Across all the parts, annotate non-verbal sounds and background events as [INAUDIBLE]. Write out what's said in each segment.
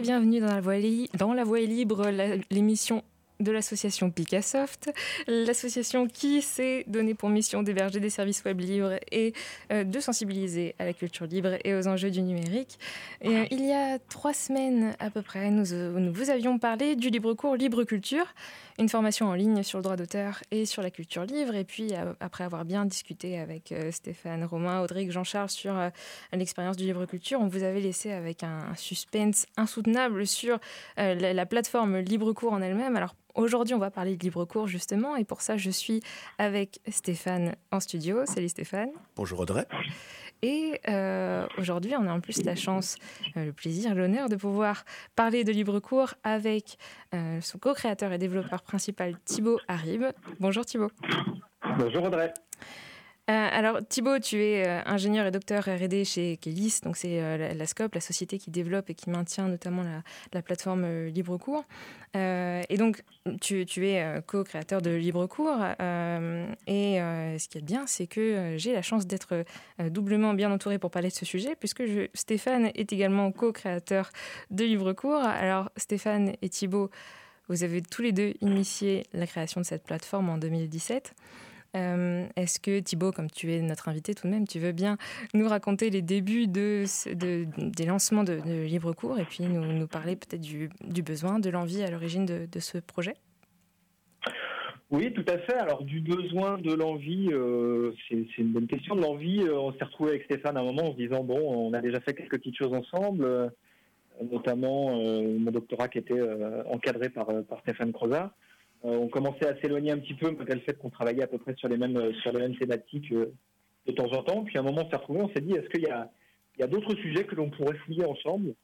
Bienvenue dans La dans la voie libre, l'émission de l'association Picassoft, l'association qui s'est donnée pour mission d'héberger des services web libres et euh, de sensibiliser à la culture libre et aux enjeux du numérique. Et, euh, il y a trois semaines à peu près, nous, euh, nous vous avions parlé du libre cours Libre Culture, une formation en ligne sur le droit d'auteur et sur la culture libre. Et puis, après avoir bien discuté avec Stéphane, Romain, Audric, Jean-Charles sur l'expérience du libre culture, on vous avait laissé avec un, suspense insoutenable sur la, la, plateforme Libre Cours en elle-même. Alors, Aujourd'hui, on va parler de libre cours justement, et pour ça, je suis avec Stéphane en studio. Salut Stéphane. Bonjour Audrey. Et euh, aujourd'hui, on a en plus la chance, euh, le plaisir, l'honneur de pouvoir parler de libre cours avec euh, son co-créateur et développeur principal Thibaut Harib. Bonjour Thibaut. Bonjour Audrey. Euh, alors Thibaut, tu es euh, ingénieur et docteur R&D chez Kelis, donc c'est euh, la, Scope, la société qui développe et qui maintient notamment la, plateforme LibreCours. et donc tu, es co-créateur de LibreCours. et ce qui est bien, c'est que j'ai la chance d'être doublement bien entouré pour parler de ce sujet, puisque Stéphane est également co-créateur de LibreCours. Alors Stéphane et Thibaut, vous avez tous les deux initié la création de cette plateforme en 2017. Euh, est-ce que Thibaut, comme tu es notre invité tout de même, tu veux bien nous raconter les débuts de, des lancements de, de Libre et puis nous, parler peut-être du, besoin, de l'envie à l'origine de, ce projet? Oui, tout à fait. Alors du besoin, de l'envie, euh, c'est une bonne question. De l'envie, euh, on s'est retrouvé avec Stéphane à un moment en se disant bon, on a déjà fait quelques petites choses ensemble, notamment mon doctorat qui était encadré par, par Stéphane Crozat. Euh, on commençait à s'éloigner un petit peu malgré le fait qu'on travaillait à peu près sur les mêmes euh, sur les mêmes thématiques euh, de temps en temps. Puis à un moment, on s'est retrouvé, on s'est dit est-ce qu'il y a d'autres sujets que l'on pourrait fouiller ensemble?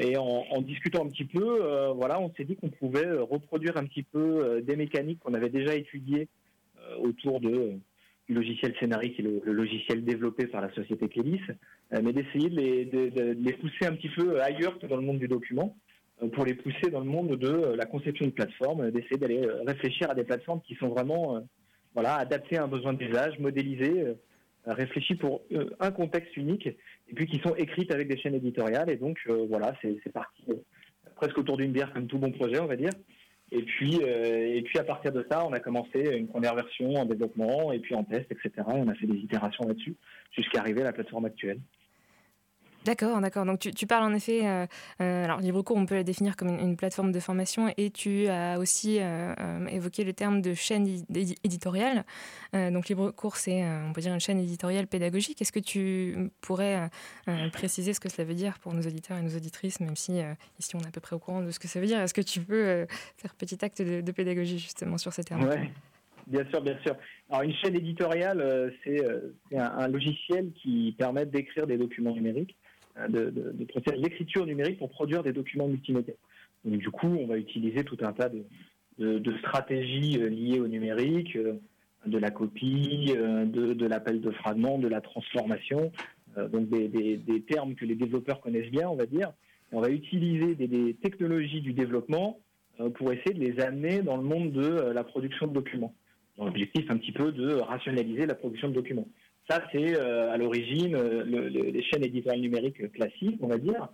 Et en, discutant un petit peu, voilà, on s'est dit qu'on pouvait reproduire un petit peu des mécaniques qu'on avait déjà étudiées autour du logiciel Scénarii, qui est le, logiciel développé par la société Kélis, mais d'essayer de les, de les, pousser un petit peu ailleurs que dans le monde du document. Euh, pour les pousser dans le monde de euh, la conception de plateformes, euh, d'essayer d'aller réfléchir à des plateformes qui sont vraiment voilà, adaptées à un besoin d'usage, modélisées, réfléchies pour un contexte unique, et puis qui sont écrites avec des chaînes éditoriales. Et donc voilà, c'est parti presque autour d'une bière comme tout bon projet, on va dire. Et puis, et puis à partir de ça, on a commencé une première version en développement, et puis en test, etc. Et on a fait des itérations là-dessus, jusqu'à arriver à la plateforme actuelle. D'accord, d'accord. Donc tu, parles en effet, euh, euh, alors LibreCours, on peut la définir comme une, plateforme de formation et tu as aussi euh, évoqué le terme de chaîne éditoriale. donc LibreCours, c'est, on peut dire, une chaîne éditoriale pédagogique. Est-ce que tu pourrais préciser ce que cela veut dire pour nos auditeurs et nos auditrices, même si ici on est à peu près au courant de ce que ça veut dire? Est-ce que tu peux faire petit acte de, pédagogie justement sur ces termes? Oui, Bien sûr, bien sûr. Alors une chaîne éditoriale, c'est un, logiciel qui permet d'écrire des documents numériques Hein, de, de, numérique pour produire des documents multimédia. Donc, du coup, on va utiliser tout un tas de, stratégies euh, liées au numérique, euh, de la copie, euh, de, l'appel de fragments, de la transformation, donc des, termes que les développeurs connaissent bien, on va dire. on va utiliser des, technologies du développement pour essayer de les amener dans le monde de la production de documents. L'objectif un petit peu de rationaliser la production de documents. Ça, c'est euh, à l'origine euh, les chaînes éditoriales numériques classiques, on va dire.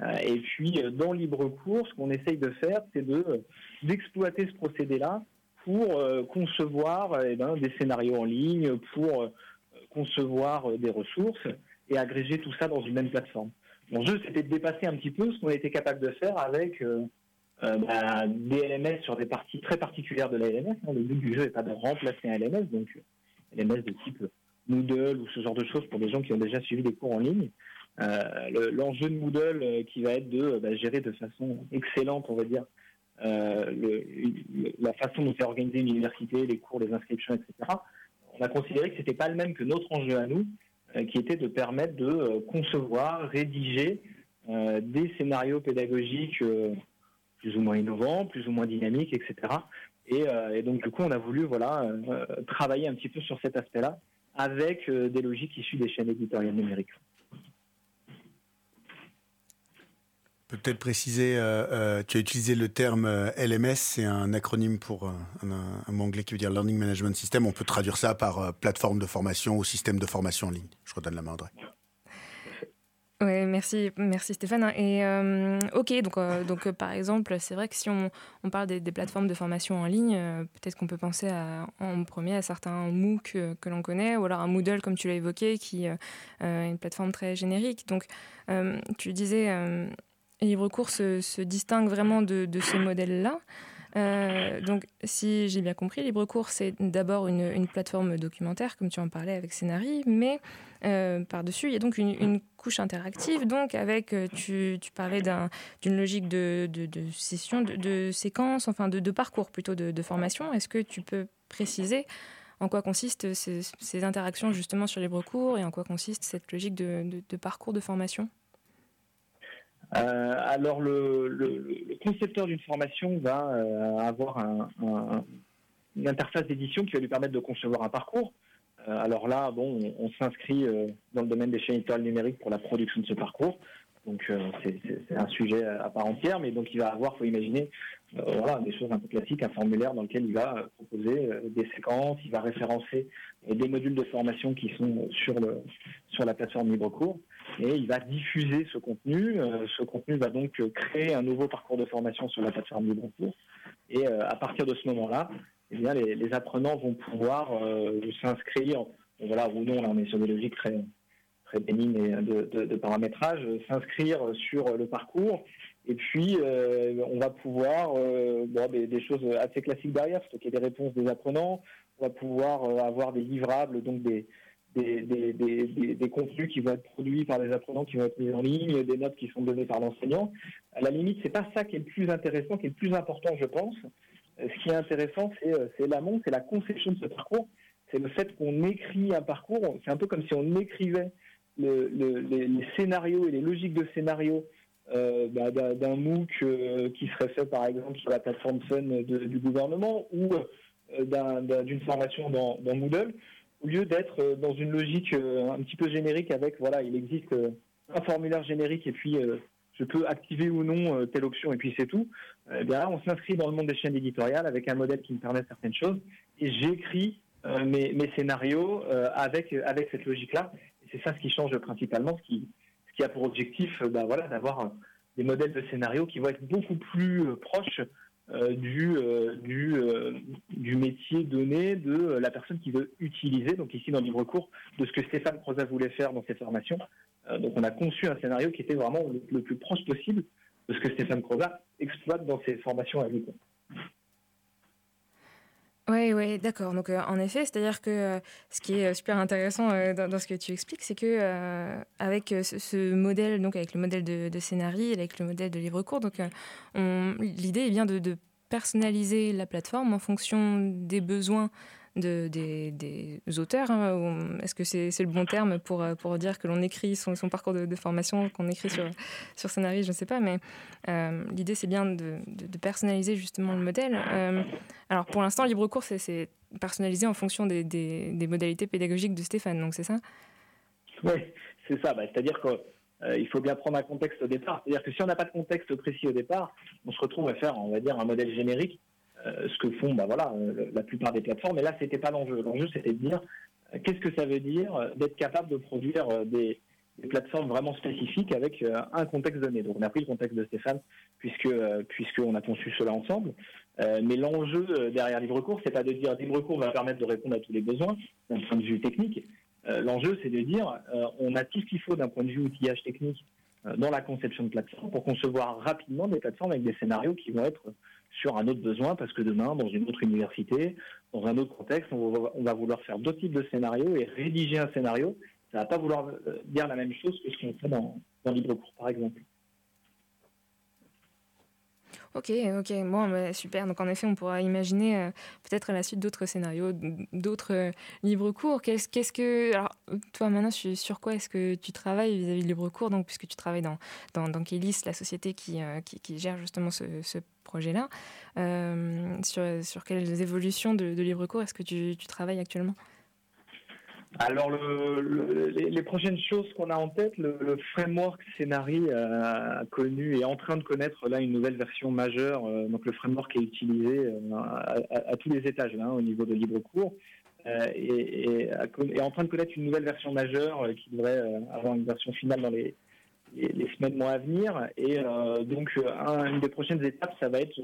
Euh, et puis, dans LibreCours, ce qu'on essaye de faire, c'est de d'exploiter ce procédé-là pour concevoir eh ben, des scénarios en ligne, pour concevoir des ressources et agréger tout ça dans une même plateforme. L'enjeu, c'était de dépasser un petit peu ce qu'on était capable de faire avec bah, des LMS sur des parties très particulières de la LMS. Le but du jeu n'est pas de remplacer un LMS, donc LMS de type Moodle ou ce genre de choses pour des gens qui ont déjà suivi des cours en ligne. Euh, l'enjeu de Moodle euh, qui va être de bah, gérer de façon excellente, on va dire, euh, la façon dont est organisée une université, les cours, les inscriptions, etc. On a considéré que c'était pas le même que notre enjeu à nous, qui était de permettre de concevoir, rédiger des scénarios pédagogiques plus ou moins innovants, plus ou moins dynamiques, etc. Et, et, donc du coup, on a voulu voilà travailler un petit peu sur cet aspect-là avec euh, des logiques issues des chaînes éditoriales numériques. Peut-être préciser, euh, euh, tu as utilisé le terme LMS, c'est un acronyme pour un, mot anglais qui veut dire Learning Management System. On peut traduire ça par plateforme de formation ou système de formation en ligne. Je redonne la main à André. Oui, merci, merci Stéphane. Et euh, ok, donc, euh, donc euh, par exemple, c'est vrai que si on, on parle des, plateformes de formation en ligne, peut-être qu'on peut penser à, en premier à certains MOOC que l'on connaît, ou alors un Moodle comme tu l'as évoqué, qui est une plateforme très générique. Donc tu disais, LibreCours se, se distingue vraiment de, de ce modèle-là. Donc, si j'ai bien compris, LibreCours, c'est d'abord une, plateforme documentaire, comme tu en parlais avec Scénarii, mais euh, par-dessus, il y a donc une, couche interactive, donc avec, euh, tu, parlais d'une logique de, session, de, séquence, enfin de, parcours plutôt de, formation. Est-ce que tu peux préciser en quoi consistent ces, ces, interactions justement sur LibreCours et en quoi consiste cette logique de parcours de formation? Euh, alors le, concepteur d'une formation va euh, avoir une interface d'édition qui va lui permettre de concevoir un parcours. Euh, alors là, bon, on, s'inscrit dans le domaine des chaînes étoiles numériques pour la production de ce parcours. Donc c'est un sujet à part entière, mais donc il va avoir, faut imaginer, voilà, des choses un peu classiques, un formulaire dans lequel il va proposer des séquences, il va référencer des modules de formation qui sont sur le sur la plateforme LibreCours et il va diffuser ce contenu. Euh, ce contenu va donc créer un nouveau parcours de formation sur la plateforme du cours. Et euh, à partir de ce moment-là, eh les, apprenants vont pouvoir euh, s'inscrire, voilà, ou non, là on est sur des logiques très, très bénignes de, paramétrage, s'inscrire sur le parcours. Et puis, on va pouvoir, bon, des, choses assez classiques derrière, stocker des réponses des apprenants. On va pouvoir avoir des livrables, donc des, des, contenus qui vont être produits par les apprenants, qui vont être mis en ligne, des notes qui sont données par l'enseignant. À la limite, c'est pas ça qui est le plus intéressant, qui est le plus important, je pense. Euh, ce qui est intéressant, euh, c'est l'amont, c'est la conception de ce parcours. C'est le fait qu'on écrit un parcours. C'est un peu comme si on écrivait les, scénarios et les logiques de scénarios euh, bah, d'un MOOC qui serait fait par exemple sur la plateforme Fun du gouvernement ou d'une formation dans Moodle au lieu d'être dans une logique un petit peu générique avec, voilà, il existe un formulaire générique et puis je peux activer ou non telle option et puis c'est tout. Là, on s'inscrit dans le monde des chaînes éditoriales avec un modèle qui me permet certaines choses et j'écris mes, mes, scénarios avec avec cette logique-là. C'est ça ce qui change principalement, ce qui a pour objectif, bah, d'avoir des modèles de scénarios qui vont être beaucoup plus proches euh, du, euh, euh, métier donné de la personne qui veut utiliser, donc ici dans le livre cours, de ce que Stéphane Croza voulait faire dans cette formation. donc on a conçu un scénario qui était vraiment le, plus proche possible de ce que Stéphane Croza exploite dans ses formations à lui. Oui, oui, d'accord. Donc, en effet, c'est-à-dire que ce qui est super intéressant dans, ce que tu expliques, c'est que avec ce, modèle, donc avec le modèle de, de scénario, avec le modèle de livre court, donc l'idée est bien de, personnaliser la plateforme en fonction des besoins de, des, auteurs. Hein, Est-ce que c'est le bon terme pour, euh, pour dire que l'on écrit son, son, parcours de, formation, qu'on écrit sur, sur Scénario Je ne sais pas, mais euh, l'idée c'est bien de, de, personnaliser justement le modèle. Euh, alors pour l'instant, LibreCours, c'est personnalisé en fonction des, des, modalités pédagogiques de Stéphane, donc c'est ça? Oui, c'est ça. Bah, c'est-à-dire que il faut bien prendre un contexte au départ. C'est-à-dire que si on n'a pas de contexte précis au départ, on se retrouve à faire, on va dire, un modèle générique, ce que font, bah voilà, euh, la plupart des plateformes. Mais là, c'était pas l'enjeu. L'enjeu, c'était de dire qu'est-ce que ça veut dire d'être capable de produire des, plateformes vraiment spécifiques avec un contexte donné. Donc, on a pris le contexte de Stéphane puisque puisqu'on a conçu cela ensemble. mais l'enjeu derrière LibreCours, c'est pas de dire LibreCours va permettre de répondre à tous les besoins d'un point de vue technique, euh, l'enjeu, c'est de dire, euh, on a tout ce qu'il faut d'un point de vue outillage technique euh, dans la conception de plateforme pour concevoir rapidement des plateformes avec des scénarios qui vont être sur un autre besoin, parce que demain, dans une autre université, dans un autre contexte, on va, vouloir faire d'autres types de scénarios et rédiger un scénario. Ça ne va pas vouloir dire la même chose que ce qu'on fait dans, dans LibreCours, par exemple. Ok, ok, bon, super. Donc en effet, on pourra imaginer euh, peut-être à la suite d'autres scénarios, d'autres euh, livres courts. Qu'est-ce, que, alors toi maintenant, sur quoi est-ce que tu travailles vis-à-vis de livres courts? Donc puisque tu travailles dans dans, dans Kélis, la société qui, euh, qui, gère justement ce, projet-là, sur, sur quelles évolutions de, de livres courts est-ce que tu travailles actuellement? Alors, les, prochaines choses qu'on a en tête, le, framework Scénari a connu et est en train de connaître là une nouvelle version majeure. Euh, donc, le framework est utilisé euh, à, tous les étages là, au niveau de LibreCours euh, et, est en train de connaître une nouvelle version majeure qui devrait avoir une version finale dans les les, semaines, mois à venir. Et donc, une des prochaines étapes, ça va être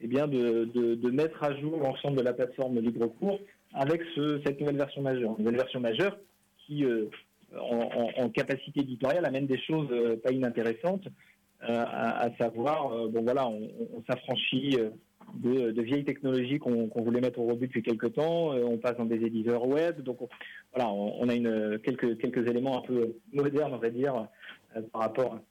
eh bien, de, mettre à jour l'ensemble de la plateforme libre avec cette nouvelle version majeure. Une nouvelle version majeure qui, en, capacité éditoriale, amène des choses pas inintéressantes, à, savoir, bon voilà, on, on s'affranchit de, vieilles technologies qu'on voulait mettre au rebut depuis quelques temps. Euh, on passe dans des éditeurs web. Donc voilà, on, a quelques, quelques éléments un peu modernes, on va dire, euh, par rapport à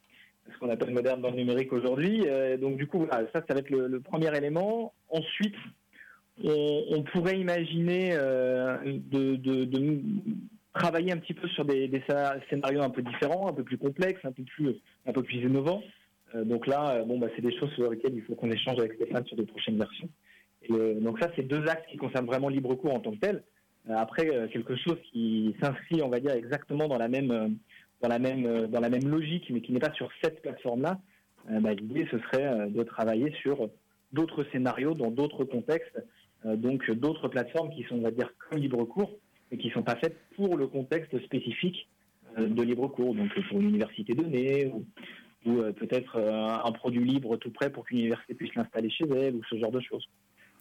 ce qu'on appelle moderne dans le numérique aujourd'hui. Euh, donc du coup, voilà, ça, ça va être le, premier élément. Ensuite, on, pourrait imaginer de, travailler un petit peu sur des, des, scénarios un peu différents, un peu plus complexes, un peu plus, innovants. Euh, donc là, euh, bon, bah, c'est des choses sur lesquelles il faut qu'on échange avec Stéphane sur de prochaines versions. Euh, donc ça, c'est deux axes qui concernent vraiment libre cours en tant que tel. après, quelque chose qui s'inscrit, on va dire, exactement dans la même logique, mais qui n'est pas sur cette plateforme-là, bah, l'idée, ce serait de travailler sur d'autres scénarios dans d'autres contextes, donc d'autres plateformes qui sont, on va dire, comme libre cours, mais qui ne sont pas faites pour le contexte spécifique de libre cours, donc pour une université donnée ou, ou euh, peut-être euh, un produit libre tout prêt pour qu'une université puisse l'installer chez elle, ou ce genre de choses.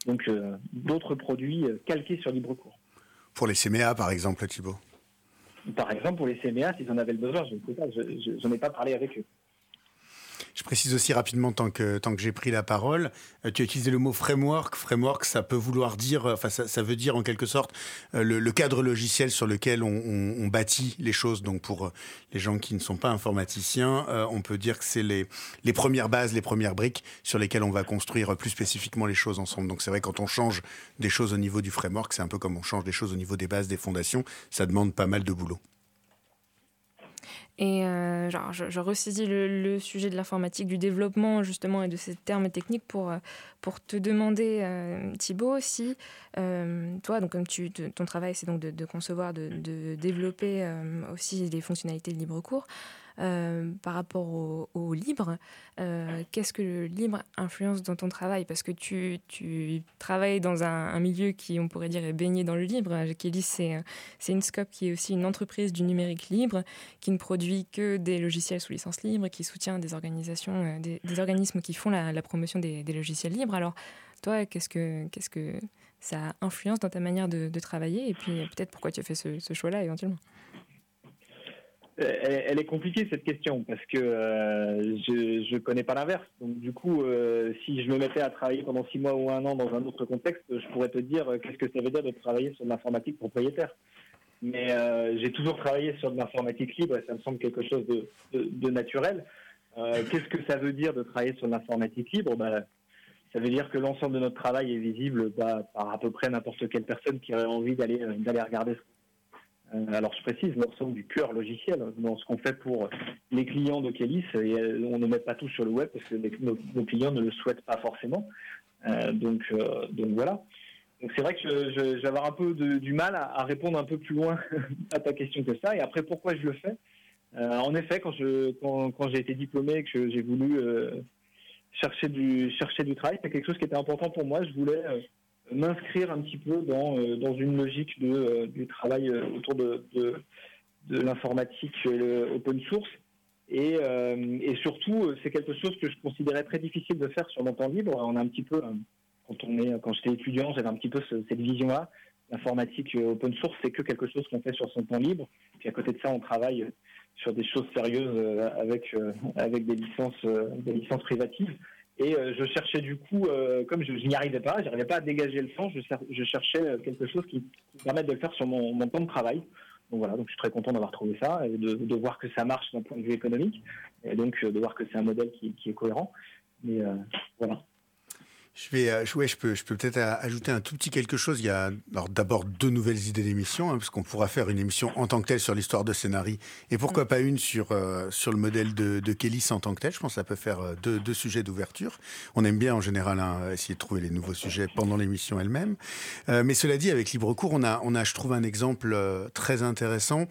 Donc euh, d'autres produits calqués sur libre cours. Pour les CMA, par exemple, Thibault? Par exemple, pour les CMA, s'ils en avaient le besoin, je ne sais pas, je n'en ai pas parlé avec eux. Je précise aussi rapidement, tant que, j'ai pris la parole, euh, tu as utilisé le mot framework. Framework, ça peut vouloir dire, enfin, ça, veut dire en quelque sorte euh, le, cadre logiciel sur lequel on, bâtit les choses. Donc, pour euh, les gens qui ne sont pas informaticiens, on peut dire que c'est les premières bases, les premières briques sur lesquelles on va construire plus spécifiquement les choses ensemble. Donc, c'est vrai, quand on change des choses au niveau du framework, c'est un peu comme on change des choses au niveau des bases, des fondations. Ça demande pas mal de boulot. Et euh, genre, je, je ressaisis le, sujet de l'informatique, du développement justement et de ces termes techniques pour, euh, pour te demander, euh, Thibaut, si toi, donc comme tu, ton travail c'est donc de, de, concevoir, de, de développer aussi des fonctionnalités de libre cours, euh, par rapport au, libre. Euh, qu'est-ce que le libre influence dans ton travail? Parce que tu, tu travailles dans un, milieu qui, on pourrait dire, est baigné dans le libre. Kelly, c'est une scope qui est aussi une entreprise du numérique libre, qui ne produit que des logiciels sous licence libre, qui soutient des organisations, euh, des, organismes qui font la, promotion des, logiciels libres. Alors, toi, qu'est-ce que, qu'est-ce que ça influence dans ta manière de, travailler? Et puis, peut-être pourquoi tu as fait ce choix-là éventuellement? Elle, est compliquée cette question parce que euh, je ne connais pas l'inverse. Donc du coup, euh, si je me mettais à travailler pendant six mois ou un an dans un autre contexte, je pourrais te dire euh, qu'est-ce que ça veut dire de travailler sur l'informatique propriétaire. Mais j'ai toujours travaillé sur de l'informatique libre et ça me semble quelque chose de, naturel. qu'est-ce que ça veut dire de travailler sur l'informatique libre? Bah, Ça veut dire que l'ensemble de notre travail est visible bah, par à peu près n'importe quelle personne qui aurait envie d'aller d'aller regarder euh, alors je précise, sommes du cœur logiciel dans ce qu'on fait pour les clients de Kélis. Et euh, on ne met pas tout sur le web parce que nos, clients ne le souhaitent pas forcément. Euh, donc, voilà. Donc c'est vrai que je, vais avoir un peu du mal à, répondre un peu plus loin [LAUGHS] à ta question que ça. Et après, pourquoi je le fais? En effet, quand, j'ai été diplômé et que j'ai voulu chercher du chercher du travail, c'est quelque chose qui était important pour moi. Je voulais m'inscrire un petit peu dans, euh, dans une logique de, euh, du travail euh, autour de, de, l'informatique open source. Et, et surtout, c'est quelque chose que je considérais très difficile de faire sur mon temps libre. On a un petit peu, quand on est, quand j'étais étudiant, j'avais un petit peu cette vision-là. L'informatique open source, c'est que quelque chose qu'on fait sur son temps libre. Puis à côté de ça, on travaille sur des choses sérieuses avec avec des licences des licences privatives. Et euh, je cherchais du coup, euh, comme je, n'y arrivais pas, je n'arrivais pas à dégager le temps, je, cherchais euh, quelque chose qui, me permette de le faire sur mon, temps de travail. Donc voilà, donc je suis très content d'avoir trouvé ça et de, voir que ça marche d'un point de vue économique et donc de voir que c'est un modèle qui, qui, est cohérent. Mais voilà. Je vais, euh, ouais, je peux, je peux peut-être ajouter un tout petit quelque chose. Il y a d'abord deux nouvelles idées d'émission, hein, parce qu'on pourra faire une émission en tant que telle sur l'histoire de scénarii, et pourquoi pas une sur euh, sur le modèle de, de Kélis en tant que tel. Je pense que ça peut faire euh, deux, deux sujets d'ouverture. On aime bien en général hein, essayer de trouver les nouveaux sujets pendant l'émission elle-même. mais cela dit, avec LibreCours, on a, on a, je trouve, un exemple très intéressant,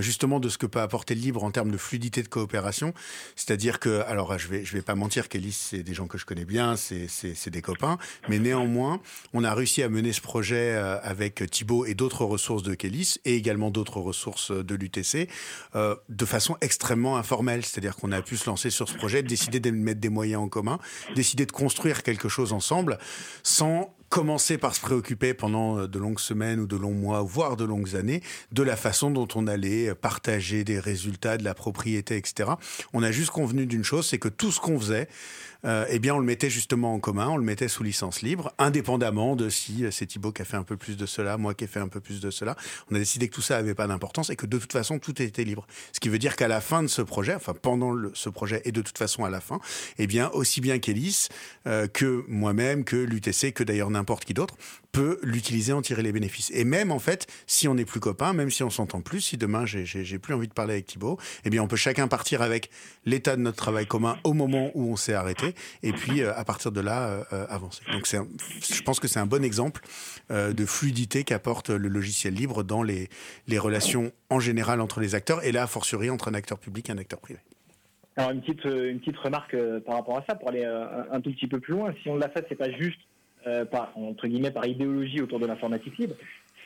justement de ce que peut apporter le libre en termes de fluidité de coopération. C'est-à-dire que, alors, je vais, je vais pas mentir, Kélis, c'est des gens que je connais bien, c'est, c'est, c'est des copains, mais néanmoins, on a réussi à mener ce projet avec Thibaut et d'autres ressources de Kélis et également d'autres ressources de l'UTC de façon extrêmement informelle. C'est-à-dire qu'on a pu se lancer sur ce projet, décider de mettre des moyens en commun, décider de construire quelque chose ensemble sans commencer par se préoccuper pendant de longues semaines ou de longs mois, voire de longues années, de la façon dont on allait partager des résultats, de la propriété, etc. On a juste convenu d'une chose, c'est que tout ce qu'on faisait, euh, eh bien, on le mettait justement en commun, on le mettait sous licence libre, indépendamment de si euh, c'est Thibaut qui a fait un peu plus de cela, moi qui ai fait un peu plus de cela. On a décidé que tout ça n'avait pas d'importance et que de toute façon, tout était libre. Ce qui veut dire qu'à la fin de ce projet, enfin pendant ce projet et de toute façon à la fin, eh bien, aussi bien qu'Elis, euh, que moi-même, que l'UTC, que d'ailleurs n'importe qui d'autre, peut l'utiliser, en tirer les bénéfices. Et même, en fait, si on n'est plus copains, même si on s'entend plus, si demain j'ai plus envie de parler avec Thibaut, eh bien, on peut chacun partir avec l'état de notre travail commun au moment où on s'est arrêté, et puis euh, à partir de là, euh, euh, avancer. Donc, je pense que c'est un bon exemple de fluidité qu'apporte le logiciel libre dans les, relations en général entre les acteurs, et là, a fortiori, entre un acteur public et un acteur privé. Alors une petite une petite remarque par rapport à ça pour aller un, tout petit peu plus loin. Si on l'a fait, c'est pas juste euh, par, entre guillemets, par idéologie autour de l'informatique libre,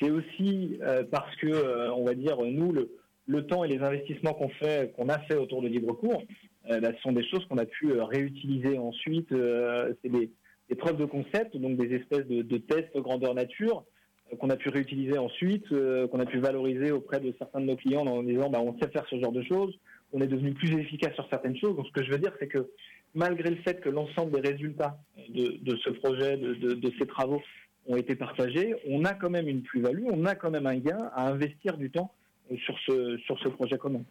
c'est aussi euh, parce que, euh, on va dire, nous, le, le temps et les investissements qu'on fait, qu'on a fait autour de libre cours, bah, ce sont des choses qu'on a pu réutiliser ensuite. c'est des, preuves de concept, donc des espèces de, de tests grandeur nature qu'on a pu réutiliser ensuite, qu'on a pu valoriser auprès de certains de nos clients en disant bah, on sait faire ce genre de choses, on est devenu plus efficace sur certaines choses. Donc ce que je veux dire, c'est que malgré le fait que l'ensemble des résultats de, ce projet, de, ces travaux ont été partagés, on a quand même une plus-value, on a quand même un gain à investir du temps sur ce, projet commun.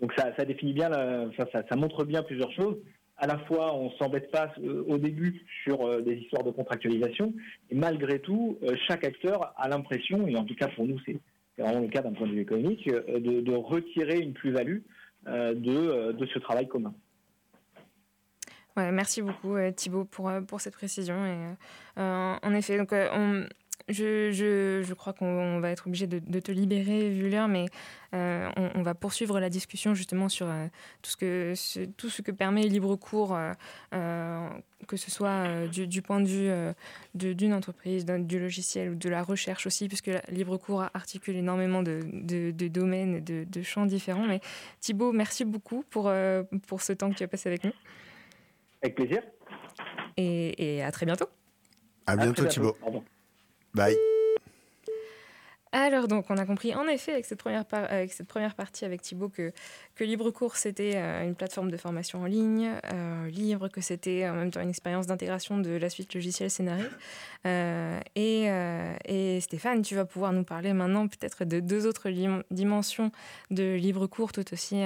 Donc ça, définit bien, ça, montre bien plusieurs choses. À la fois, on s'embête pas euh, au début sur euh, des histoires de contractualisation, et malgré tout, euh, chaque acteur a l'impression, et en tout cas pour nous, c'est vraiment le cas d'un point de vue économique, de, retirer une plus-value de ce travail commun merci beaucoup euh, Thibaut pour, euh, pour cette précision. Et, euh, en effet, donc, on, je, je, je, crois qu'on va être obligé de, de, te libérer vu l'heure, mais on, va poursuivre la discussion justement sur tout, ce que, tout ce que permet libre cours, que ce soit du, point de vue d'une entreprise, du logiciel ou de la recherche aussi, puisque libre cours articule énormément de, de domaines et de, champs différents. Mais Thibaut, merci beaucoup pour, pour ce temps que tu as passé avec nous. Avec plaisir. Et, à très bientôt. À bientôt, Thibaut. Bye. Alors donc, on a compris en effet avec cette première, partie avec Thibaut que, que LibreCours c'était euh, une plateforme de formation en ligne, euh, libre, que c'était en même temps une expérience d'intégration de la suite logicielle Scénarii. Euh, et, et, Stéphane, tu vas pouvoir nous parler maintenant peut-être de deux autres dimensions de LibreCours tout aussi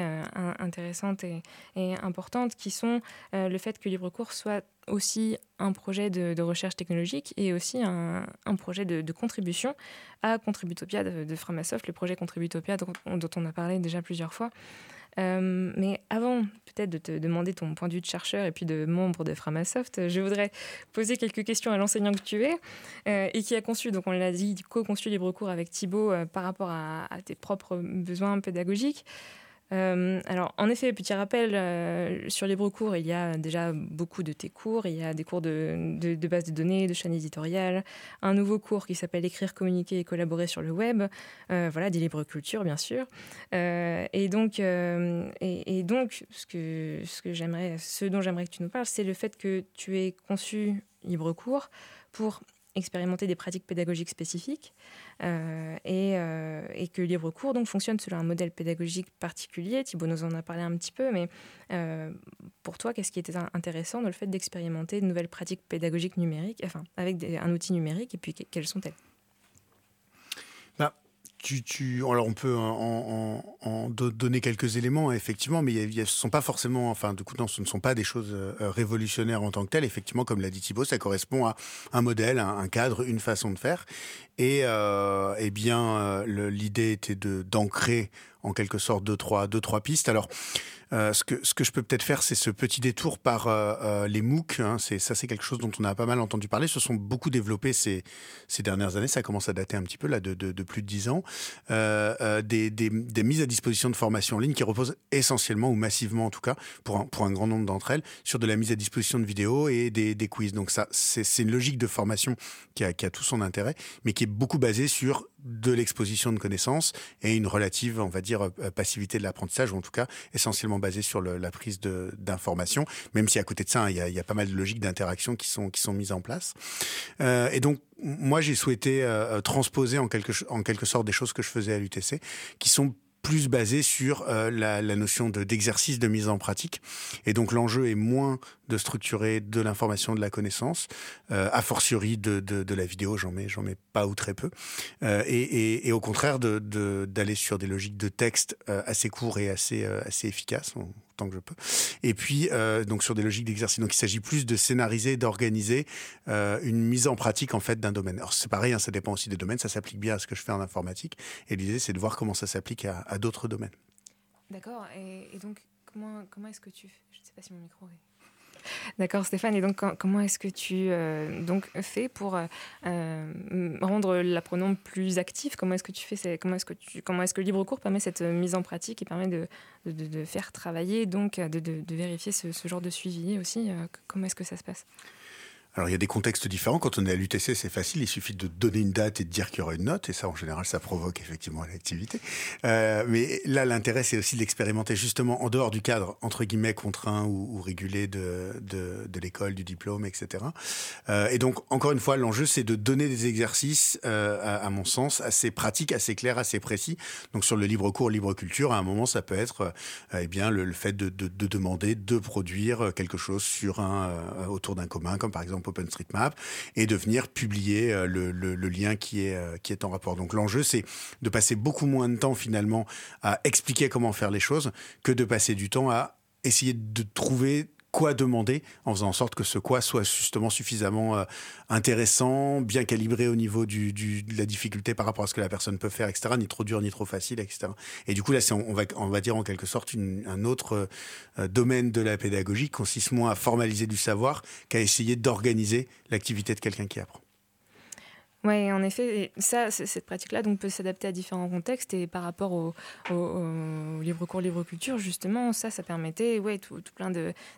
intéressantes et, et, importantes, qui sont le fait que LibreCours soit aussi un projet de, recherche technologique et aussi un, projet de, contribution à Contributopia de, Framasoft, le projet Contributopia dont, on a parlé déjà plusieurs fois. Euh, mais avant peut-être de te demander ton point de vue de chercheur et puis de membre de Framasoft, je voudrais poser quelques questions à l'enseignant que tu es euh, et qui a conçu, donc on l'a dit, co-conçu LibreCours avec Thibaut euh, par rapport à, tes propres besoins pédagogiques. Euh, alors, en effet, petit rappel, euh, sur LibreCours, il y a déjà beaucoup de tes cours. Il y a des cours de, de, base de données, de chaîne éditoriale, un nouveau cours qui s'appelle Écrire, communiquer et collaborer sur le web. Euh, voilà, des libres culture, bien sûr. et donc, et, donc ce, que, ce, que ce dont j'aimerais que tu nous parles, c'est le fait que tu aies conçu LibreCours pour expérimenter des pratiques pédagogiques spécifiques euh, et, euh, et, que Livre Cours donc, fonctionne selon un modèle pédagogique particulier. Thibaut nous en a parlé un petit peu, mais euh, pour toi, qu'est-ce qui était intéressant dans le fait d'expérimenter de nouvelles pratiques pédagogiques numériques, enfin, avec un outil numérique, et puis quelles sont-elles? On peut en, donner quelques éléments effectivement, mais ce ne sont pas forcément, enfin du ce ne sont pas des choses euh, révolutionnaires en tant que telles. Effectivement, comme l'a dit Thibault, ça correspond à un modèle, un, cadre, une façon de faire. Et euh, eh bien, euh, l'idée était d'ancrer en quelque sorte deux trois deux trois pistes. Alors euh, ce, que, ce que je peux peut-être faire, c'est ce petit détour par euh, euh, les MOOC. Hein, c'est, ça, c'est quelque chose dont on a pas mal entendu parler. Ce sont beaucoup développés ces, ces dernières années. Ça commence à dater un petit peu, là, de, de, plus de dix ans. Des, des, mises à disposition de formation en ligne qui reposent essentiellement, ou massivement en tout cas, pour un, pour un grand nombre d'entre elles, sur de la mise à disposition de vidéos et des, des quiz. Donc ça, c'est, c'est une logique de formation qui a, qui a tout son intérêt, mais qui est beaucoup basée sur de l'exposition de connaissances et une relative, on va dire, passivité de l'apprentissage, ou en tout cas essentiellement basé sur la prise d'informations, même si à côté de ça, il y a, il y a pas mal de logiques d'interaction qui sont, qui sont mises en place. Euh, et donc, moi, j'ai souhaité euh, transposer en quelque, en quelque sorte des choses que je faisais à l'UTC, qui sont plus basées sur euh, la, la, notion d'exercice de, mise en pratique. Et donc l'enjeu est moins de structurer de l'information, de la connaissance, euh, a fortiori de, de, de la vidéo, j'en mets, mets pas ou très peu, euh, et, et, et, au contraire d'aller sur des logiques de texte euh, assez courts et assez, euh, assez efficaces, tant que je peux. Et puis, euh, donc sur des logiques d'exercice. Donc, il s'agit plus de scénariser, d'organiser euh, une mise en pratique en fait d'un domaine. Alors, c'est pareil, hein, ça dépend aussi des domaines. Ça s'applique bien à ce que je fais en informatique. Et l'idée, c'est de voir comment ça s'applique à, d'autres domaines. D'accord. Et, donc, comment, comment est-ce que tu Je ne sais pas si mon micro est. D'accord, Stéphane. Et donc, comment est-ce que tu euh, donc fais pour euh, rendre l'apprenant plus actif Comment est-ce que tu fais Comment est-ce que libre cours permet cette mise en pratique et permet de, de, faire travailler donc de, vérifier ce, ce, genre de suivi aussi euh, Comment est-ce que ça se passe? Alors il y a des contextes différents. Quand on est à l'UTC, c'est facile. Il suffit de donner une date et de dire qu'il y aura une note. Et ça, en général, ça provoque effectivement l'activité. Euh, mais là, l'intérêt, c'est aussi de l'expérimenter justement en dehors du cadre, entre guillemets, contraint ou, ou régulé de, de, de l'école, du diplôme, etc. Euh, et donc, encore une fois, l'enjeu, c'est de donner des exercices, euh, à, mon sens, assez pratiques, assez clairs, assez précis. Donc sur le libre cours, libre culture, à un moment, ça peut être euh, eh bien, le, le fait de, de, de, demander, de produire quelque chose sur un, euh, autour d'un commun, comme par exemple OpenStreetMap et de venir publier euh, le, lien qui est, euh, qui est en rapport. Donc l'enjeu, c'est de passer beaucoup moins de temps finalement à expliquer comment faire les choses que de passer du temps à essayer de trouver quoi demander en faisant en sorte que ce quoi soit justement suffisamment euh, intéressant, bien calibré au niveau du, du, de la difficulté par rapport à ce que la personne peut faire, etc. Ni trop dur, ni trop facile, etc. Et du coup, là, on, on, va, on va dire en quelque sorte une, un autre euh, domaine de la pédagogie consiste moins à formaliser du savoir qu'à essayer d'organiser l'activité de quelqu'un qui apprend. Oui, en effet, et ça, cette pratique-là donc peut s'adapter à différents contextes et par rapport au, libre cours, libre culture, justement, ça, ça permettait ouais, tout, plein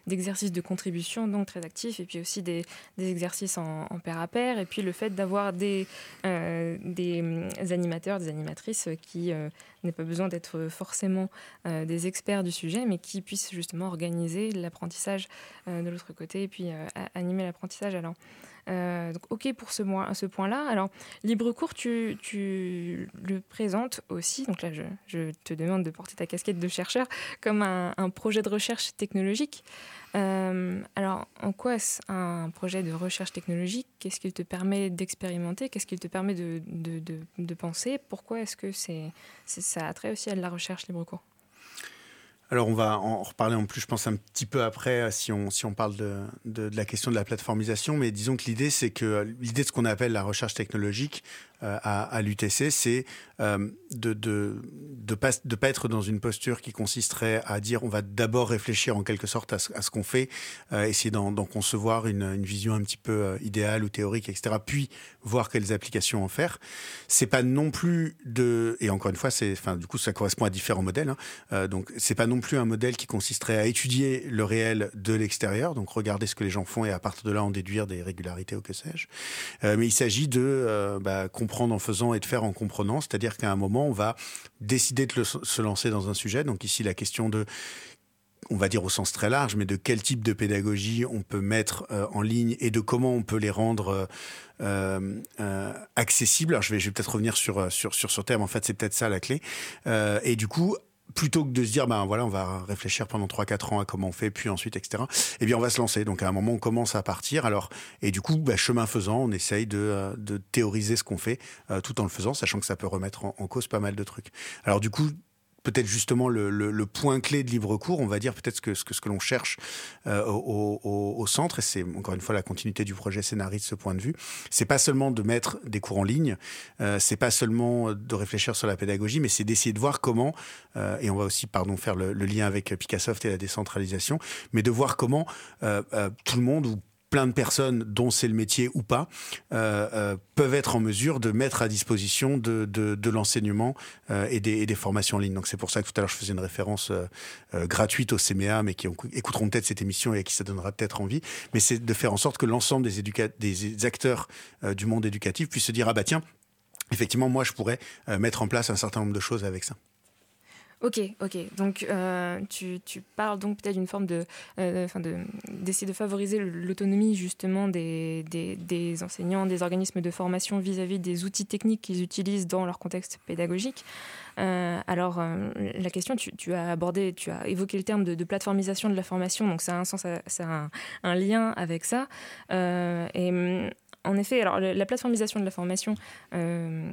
d'exercices de, contribution, donc très actifs, et puis aussi des, exercices en, pair à pair, et puis le fait d'avoir des, euh, des animateurs, des animatrices qui euh, n'aient pas besoin d'être forcément euh, des experts du sujet, mais qui puissent justement organiser l'apprentissage de l'autre côté et puis animer l'apprentissage. Alors, euh, donc, ok pour ce, point-là. Alors, libre cours, tu, le présentes aussi, donc là je, te demande de porter ta casquette de chercheur, comme un, projet de recherche technologique. Euh, alors, en quoi est-ce un projet de recherche technologique? Qu'est-ce qu'il te permet d'expérimenter? Qu'est-ce qu'il te permet de, penser? Pourquoi est-ce que ça a trait aussi à de la recherche libre cours? Alors on va en reparler en plus, je pense, un petit peu après, si on, si on parle de, de, de la question de la plateformisation. Mais disons que l'idée, c'est que l'idée de ce qu'on appelle la recherche technologique euh, à, à l'UTC, c'est euh, de ne pas, être dans une posture qui consisterait à dire on va d'abord réfléchir en quelque sorte à ce, qu'on fait, euh, essayer d'en concevoir une, vision un petit peu euh, idéale ou théorique, etc., puis voir quelles applications en faire. C'est pas non plus de... Et encore une fois, enfin, du coup, ça correspond à différents modèles. Hein, euh, donc, c'est pas non plus un modèle qui consisterait à étudier le réel de l'extérieur, donc regarder ce que les gens font et à partir de là en déduire des régularités ou que sais-je. Euh, mais il s'agit de euh, bah, comprendre en faisant et de faire en comprenant, c'est-à-dire qu'à un moment, on va décider de se lancer dans un sujet. Donc ici, la question de on va dire au sens très large, mais de quel type de pédagogie on peut mettre euh, en ligne et de comment on peut les rendre euh, euh, accessibles. Alors je vais, je vais peut-être revenir sur, sur, sur ce terme, en fait c'est peut-être ça la clé. Et du coup, plutôt que de se dire ben voilà on va réfléchir pendant 3-4 ans à comment on fait puis ensuite etc eh bien on va se lancer. Donc à un moment on commence à partir. Alors et du coup ben, chemin faisant on essaye de, de théoriser ce qu'on fait euh, tout en le faisant sachant que ça peut remettre en, en, cause pas mal de trucs. Alors du coup peut-être justement le, point clé de libre cours, on va dire peut-être ce que, ce que, ce que l'on cherche au, centre, et c'est encore une fois la continuité du projet scénariste de ce point de vue, c'est pas seulement de mettre des cours en ligne, c'est pas seulement de réfléchir sur la pédagogie, mais c'est d'essayer de voir comment, et on va aussi pardon, faire le, le lien avec Picassoft et la décentralisation, mais de voir comment tout le monde ou plein de personnes dont c'est le métier ou pas euh, euh, peuvent être en mesure de mettre à disposition de, de, l'enseignement euh, et, des, et, des, formations en ligne. Donc c'est pour ça que tout à l'heure je faisais une référence gratuite au CMA, mais qui écouteront peut-être cette émission et à qui ça donnera peut-être envie. Mais c'est de faire en sorte que l'ensemble des, des acteurs du monde éducatif puissent se dire ah bah tiens, effectivement moi je pourrais mettre en place un certain nombre de choses avec ça. Ok, ok. Donc, euh, tu, parles donc peut-être d'une forme de, euh, de, d'essayer de favoriser l'autonomie justement des, des, enseignants, des organismes de formation vis-à-vis des outils techniques qu'ils utilisent dans leur contexte pédagogique. Euh, alors, la question, tu, as abordé, tu as évoqué le terme de, de plateformisation de la formation, donc ça a un sens, ça a un, un lien avec ça. et en effet, alors la plateformisation de la formation, euh,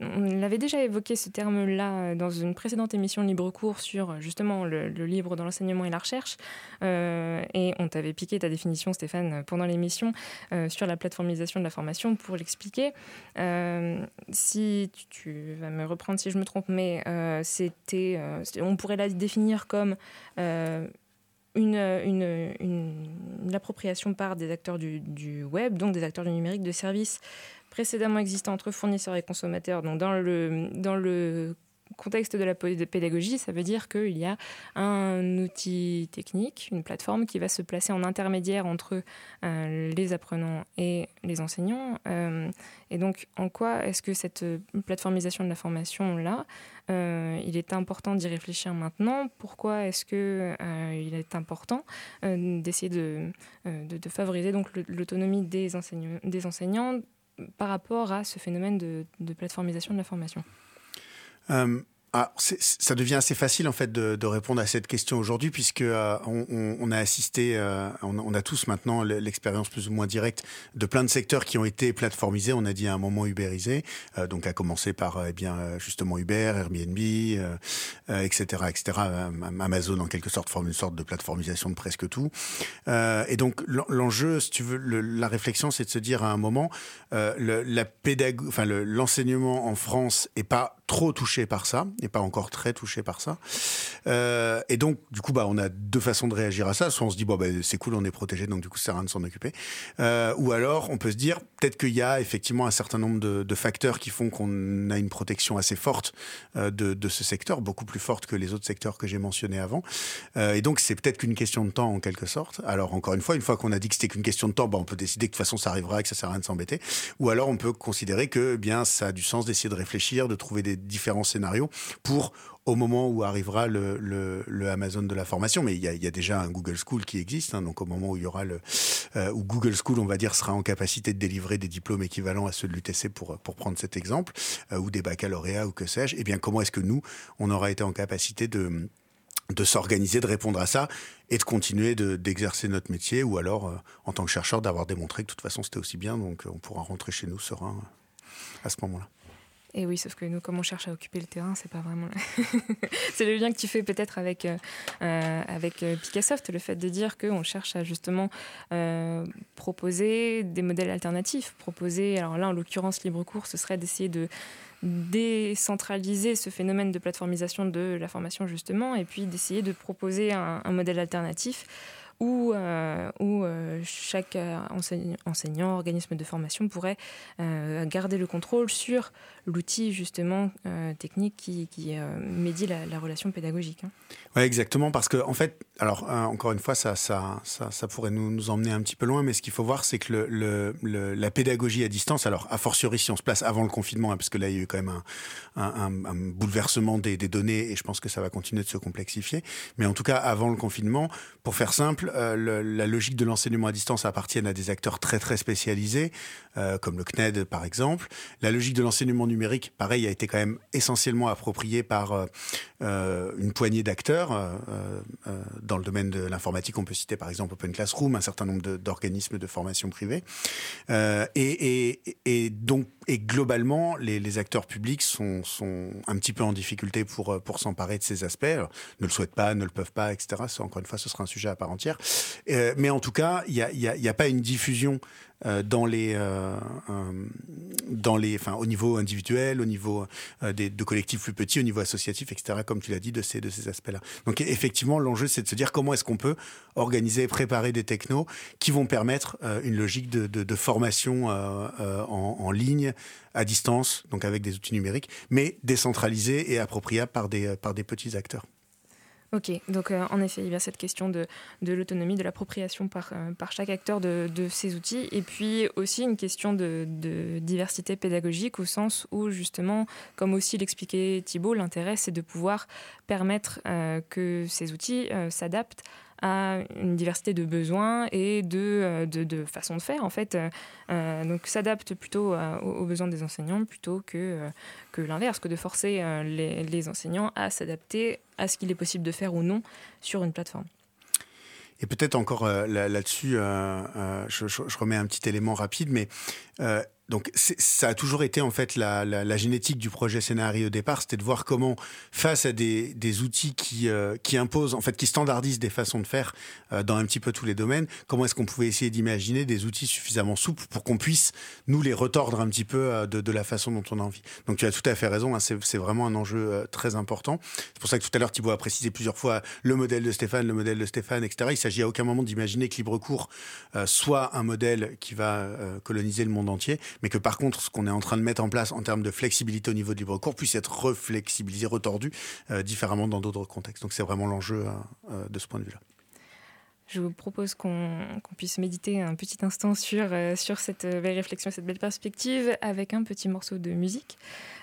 on, avait déjà évoqué ce terme-là euh, dans une précédente émission Libre Cours sur justement le, livre dans l'enseignement et la recherche. Euh, et on t'avait piqué ta définition, Stéphane, pendant l'émission sur la plateformisation de la formation pour l'expliquer. si tu, vas me reprendre si je me trompe, mais c'était, on pourrait la définir comme une, une, appropriation par des acteurs du, web, donc des acteurs du numérique, de services précédemment existants entre fournisseurs et consommateurs. Donc dans le contexte de la pédagogie, ça veut dire qu'il y a un outil technique, une plateforme qui va se placer en intermédiaire entre euh, les apprenants et les enseignants. Euh, et donc, en quoi est-ce que cette plateformisation de la formation-là, euh, il est important d'y réfléchir maintenant? Pourquoi est-ce qu'il est important d'essayer de, favoriser donc l'autonomie des, des enseignants par rapport à ce phénomène de, de plateformisation de la formation? Euh, ah, ça devient assez facile en fait de, de répondre à cette question aujourd'hui puisque euh, on, on, a assisté, euh, on, on, a tous maintenant l'expérience plus ou moins directe de plein de secteurs qui ont été plateformisés. On a dit à un moment ubérisés, euh, donc à commencer par eh bien justement Uber, Airbnb, etc., etc. Amazon en quelque sorte forme une sorte de plateformisation de presque tout. et donc l'enjeu, si tu veux, la réflexion, c'est de se dire à un moment, le, la enfin l'enseignement en France est pas trop touché par ça, n'est pas encore très touché par ça. Euh, et donc, du coup, bah, on a deux façons de réagir à ça. Soit on se dit, bon, bah, c'est cool, on est protégé, donc du coup, ça sert à rien de s'en occuper. Euh, ou alors, on peut se dire, peut-être qu'il y a effectivement un certain nombre de, facteurs qui font qu'on a une protection assez forte euh, de, de, ce secteur, beaucoup plus forte que les autres secteurs que j'ai mentionnés avant. Euh, et donc, c'est peut-être qu'une question de temps, en quelque sorte. Alors, encore une fois, une fois qu'on a dit que c'était qu'une question de temps, bah, on peut décider que de toute façon, ça arrivera et que ça sert à rien de s'embêter. Ou alors, on peut considérer que, eh bien, ça a du sens d'essayer de réfléchir, de trouver des différents scénarios pour au moment où arrivera le, le, Amazon de la formation. Mais il y, a, il y, a, déjà un Google School qui existe. Hein, donc au moment où il y aura le euh, où Google School, on va dire, sera en capacité de délivrer des diplômes équivalents à ceux de l'UTC pour pour prendre cet exemple, euh, ou des baccalauréats ou que sais-je. Eh bien, comment est-ce que nous, on aura été en capacité de de s'organiser, de répondre à ça et de continuer d'exercer notre métier ou alors, euh, en tant que chercheur, d'avoir démontré que de toute façon c'était aussi bien, donc on pourra rentrer chez nous serein à ce moment-là. Et oui, sauf que nous, comme on cherche à occuper le terrain, c'est pas vraiment. [LAUGHS] c'est le lien que tu fais peut-être avec, euh, euh, avec euh, Picassoft, le fait de dire qu'on cherche à justement proposer des modèles alternatifs. Proposer, alors là, en l'occurrence, libre cours, ce serait d'essayer de décentraliser ce phénomène de plateformisation de la formation, justement, et puis d'essayer de proposer un, modèle alternatif où, où chaque enseignant, organisme de formation pourrait garder le contrôle sur l'outil justement technique qui, qui médit la, relation pédagogique. Hein. Oui, exactement, parce que en fait, alors encore une fois, ça, ça, ça, pourrait nous, emmener un petit peu loin, mais ce qu'il faut voir, c'est que le, le, la pédagogie à distance, alors a fortiori si on se place avant le confinement, hein, parce que là il y a eu quand même un, bouleversement des, données, et je pense que ça va continuer de se complexifier, mais en tout cas avant le confinement, pour faire simple, euh, la logique de l'enseignement à distance appartiennent à des acteurs très très spécialisés, euh, comme le CNED par exemple. La logique de l'enseignement numérique, pareil, a été quand même essentiellement appropriée par euh, euh une poignée d'acteurs. Euh, dans le domaine de l'informatique, on peut citer par exemple Open Classroom, un certain nombre d'organismes de, formation privés. Et, donc, globalement, les, acteurs publics sont, un petit peu en difficulté pour, pour s'emparer de ces aspects. Alors, ne le souhaitent pas, ne le peuvent pas, etc. Encore une fois, ce sera un sujet à part entière. mais en tout cas, il n'y a, pas une diffusion dans les, euh, euh, dans les, enfin, au niveau individuel, au niveau des, de collectifs plus petits, au niveau associatif, etc. Comme tu l'as dit, de ces, de ces aspects-là. Donc effectivement, l'enjeu, c'est de se dire comment est-ce qu'on peut organiser et préparer des technos qui vont permettre une logique de, de, formation en, en, ligne, à distance, donc avec des outils numériques, mais décentralisés et appropriables par des, par des petits acteurs. Ok, donc euh, en effet, il y a cette question de, l'autonomie, de l'appropriation par, euh, chaque acteur de, ces outils, et puis aussi une question de, de, diversité pédagogique au sens où justement, comme aussi l'expliquait Thibault, l'intérêt c'est de pouvoir permettre euh, que ces outils s'adaptent à une diversité de besoins et de, euh, de, de façons de faire, en fait. Euh, donc, s'adapte plutôt aux, besoins des enseignants plutôt que, que l'inverse, que de forcer euh, les, les enseignants à s'adapter à ce qu'il est possible de faire ou non sur une plateforme. Et peut-être encore là-dessus, je, je, remets un petit élément rapide, mais donc ça a toujours été en fait la, la, la génétique du projet scénario au départ, c'était de voir comment face à des, des outils qui, euh, qui imposent, en fait qui standardisent des façons de faire euh, dans un petit peu tous les domaines, comment est-ce qu'on pouvait essayer d'imaginer des outils suffisamment souples pour qu'on puisse nous les retordre un petit peu euh, de, de, la façon dont on a envie. Donc tu as tout à fait raison, hein, c'est vraiment un enjeu très important. C'est pour ça que tout à l'heure Thibault a précisé plusieurs fois le modèle de Stéphane, le modèle de Stéphane, etc. Il s'agit à aucun moment d'imaginer que LibreCours soit un modèle qui va coloniser le monde entier mais que par contre, ce qu'on est en train de mettre en place en termes de flexibilité au niveau du libre cours puisse être reflexibilisé, retordu euh, différemment dans d'autres contextes. Donc c'est vraiment l'enjeu euh, euh, de ce point de vue-là. Je vous propose qu'on puisse méditer un petit instant sur, sur cette belle réflexion, cette belle perspective avec un petit morceau de musique.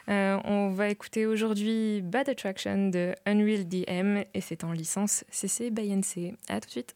on va écouter aujourd'hui Bad Attraction de Unreal DM et c'est en licence CC by NC. À tout de suite.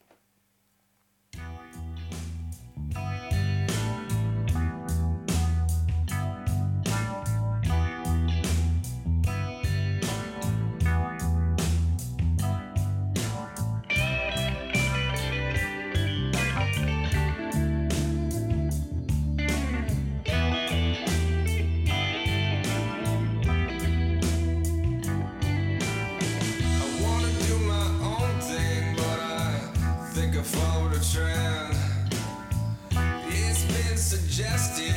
suggested.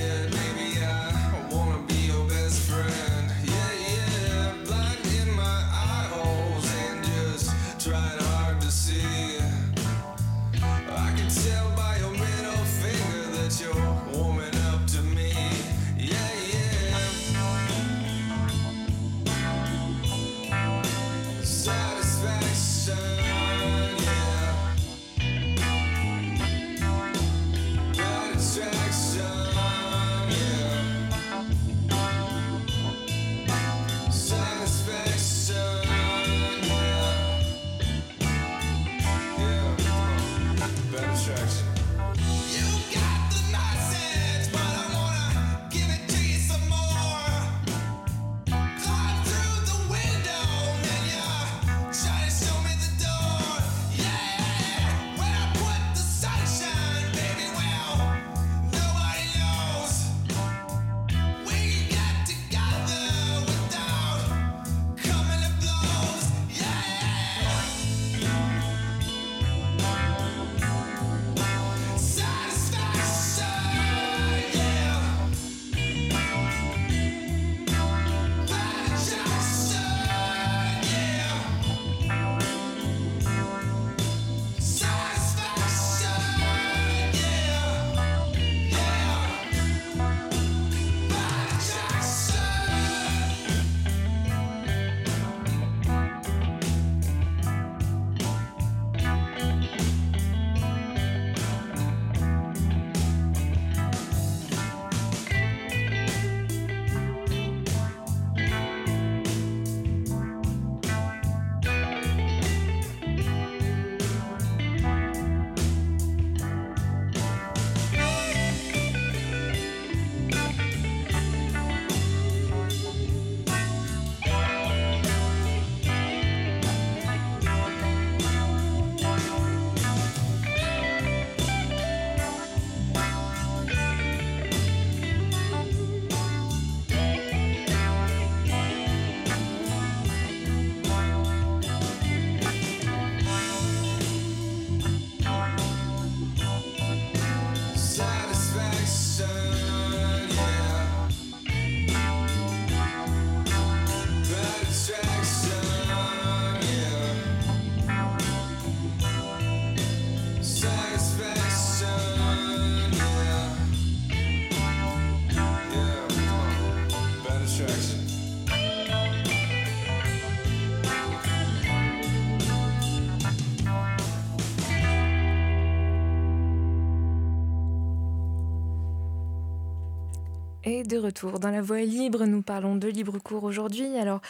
Retour dans la voie libre, nous parlons de libre cours aujourd'hui. Alors,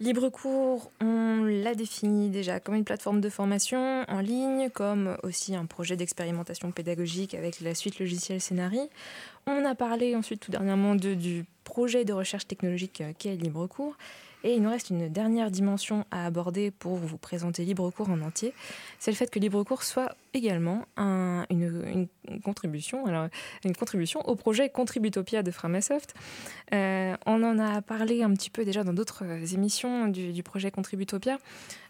libre cours, on l'a défini déjà comme une plateforme de formation en ligne, comme aussi un projet d'expérimentation pédagogique avec la suite logicielle Scénari. On a parlé ensuite tout dernièrement de, du projet de recherche technologique qu'est libre cours. Et il nous reste une dernière dimension à aborder pour vous présenter LibreCours en entier. C'est le fait que LibreCours soit également une, contribution, alors, une contribution au projet Contributopia de Framasoft. Euh, on en a parlé un petit peu déjà dans d'autres émissions du, projet Contributopia.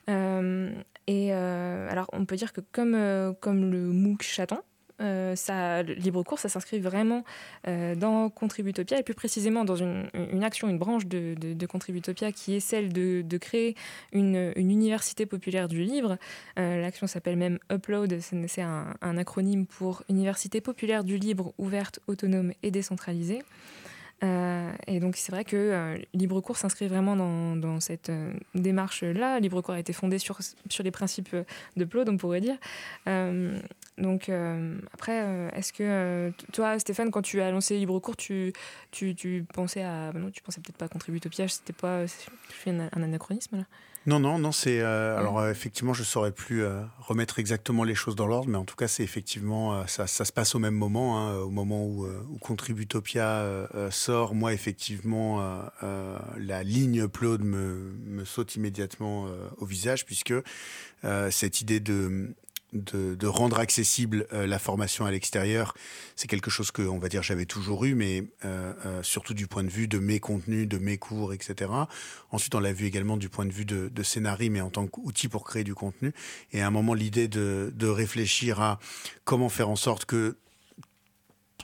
Euh, et euh, alors, on peut dire que comme, comme le MOOC chaton, euh, ça, libre cours, ça s'inscrit vraiment euh, dans Contributopia et plus précisément dans une, action, une branche de, Contributopia qui est celle de, créer une, université populaire du livre. Euh, l'action s'appelle même Upload, c'est un, acronyme pour Université populaire du libre ouverte, autonome et décentralisée. Euh, et donc c'est vrai que euh, s'inscrit vraiment dans, cette euh, démarche-là. LibreCours a été fondé sur, sur les principes de Plaude, on pourrait dire. donc après, est-ce que toi, Stéphane, quand tu as lancé LibreCours, tu, tu, tu pensais à... non, tu pensais peut-être pas à Contributopia, c'était pas... Tu fais un, un anachronisme là? Non, non, non, c'est. Euh, alors, euh, effectivement, je ne saurais plus euh, remettre exactement les choses dans l'ordre, mais en tout cas, c'est effectivement. Ça, ça, se passe au même moment, hein, au moment où, où Contributopia sort. Moi, effectivement, la ligne upload me, me saute immédiatement au visage, puisque cette idée de de, rendre accessible euh, la formation à l'extérieur, c'est quelque chose que, on va dire, j'avais toujours eu, mais euh, euh, surtout du point de vue de mes contenus, de mes cours, etc. Ensuite, on l'a vu également du point de vue de, de scénarii, mais en tant qu'outil pour créer du contenu. Et à un moment, l'idée de, réfléchir à comment faire en sorte que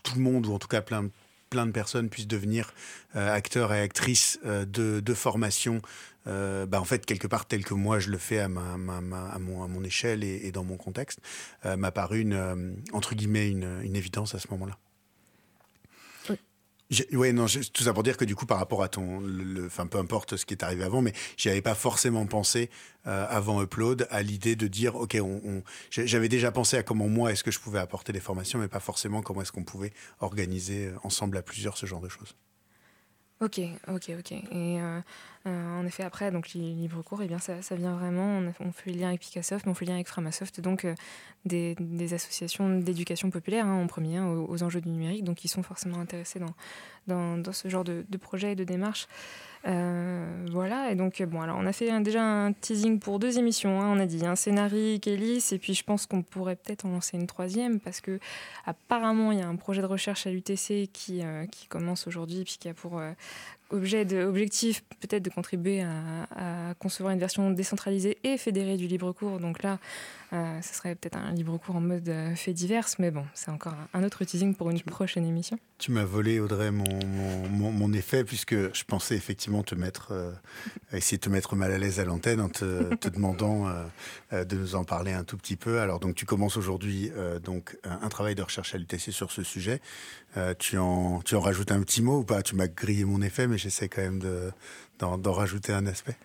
tout le monde, ou en tout cas plein, de personnes puissent devenir acteurs et actrices de formation euh, bah, en fait, quelque part, tel que moi je le fais à, ma, à, mon, à mon, échelle et, dans mon contexte, euh, m'a paru une, euh, entre guillemets une, une, évidence à ce moment-là. Oui, non, tout ça pour dire que du coup, par rapport à ton, enfin, peu importe ce qui est arrivé avant, mais j'y avais pas forcément pensé avant Upload à l'idée de dire, ok, on, j'avais déjà pensé à comment moi est-ce que je pouvais apporter des formations, mais pas forcément comment est-ce qu'on pouvait organiser ensemble à plusieurs ce genre de choses. Ok, ok, ok. Et euh, en effet, après, donc les livres courts, eh bien, ça, ça vient vraiment. On, fait le lien avec Picassoft, mais on fait le lien avec Framasoft, donc euh, des, associations d'éducation populaire hein, en premier, hein, aux, enjeux du numérique, donc ils sont forcément intéressés dans, dans, dans ce genre de, de projet et de démarche. Euh, voilà, et donc, bon, alors on a fait déjà un teasing pour deux émissions, hein, on a dit un scénario, Kélis, et puis je pense qu'on pourrait peut-être en lancer une troisième, parce que apparemment il y a un projet de recherche à l'UTC qui, qui commence aujourd'hui, puis qui a pour objet de, objectif peut-être de contribuer à, concevoir une version décentralisée et fédérée du libre cours. Donc là, euh, ce serait peut-être un libre cours en mode euh, fait divers, mais bon, c'est encore un autre teasing pour une prochaine émission. Tu m'as volé, Audrey, mon, mon, mon, effet, puisque je pensais effectivement te mettre, euh, essayer de te mettre mal à l'aise à l'antenne en te, [LAUGHS] te demandant de nous en parler un tout petit peu. Alors, donc, tu commences aujourd'hui donc un travail de recherche à l'UTC sur ce sujet. Tu, en, tu en rajoutes un petit mot ou pas? Tu m'as grillé mon effet, mais j'essaie quand même d'en rajouter un aspect.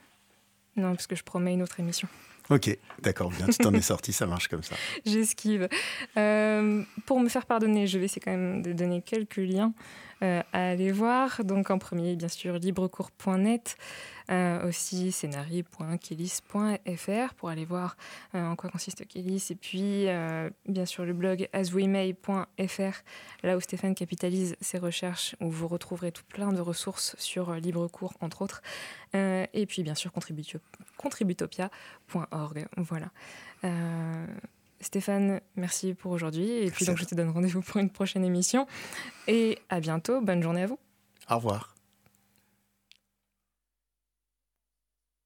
Non, parce que je promets une autre émission. Ok, d'accord, bien, tu t'en es sorti, ça marche comme ça. [LAUGHS] J'esquive. Euh, pour me faire pardonner, je vais essayer quand même de donner quelques liens euh, à aller voir. Donc en premier, bien sûr, librecours.net, euh, aussi scénarii.kelis.fr pour aller voir euh, en quoi consiste Kelis. Et puis, bien sûr, le blog aswemay.fr, là où Stéphane capitalise ses recherches, où vous retrouverez tout plein de ressources sur LibreCours, entre autres. et puis, bien sûr, contributopia.org. Voilà. Stéphane, merci pour aujourd'hui. Et puis donc je te donne rendez-vous pour une prochaine émission. Et à bientôt. Bonne journée à vous. Au revoir.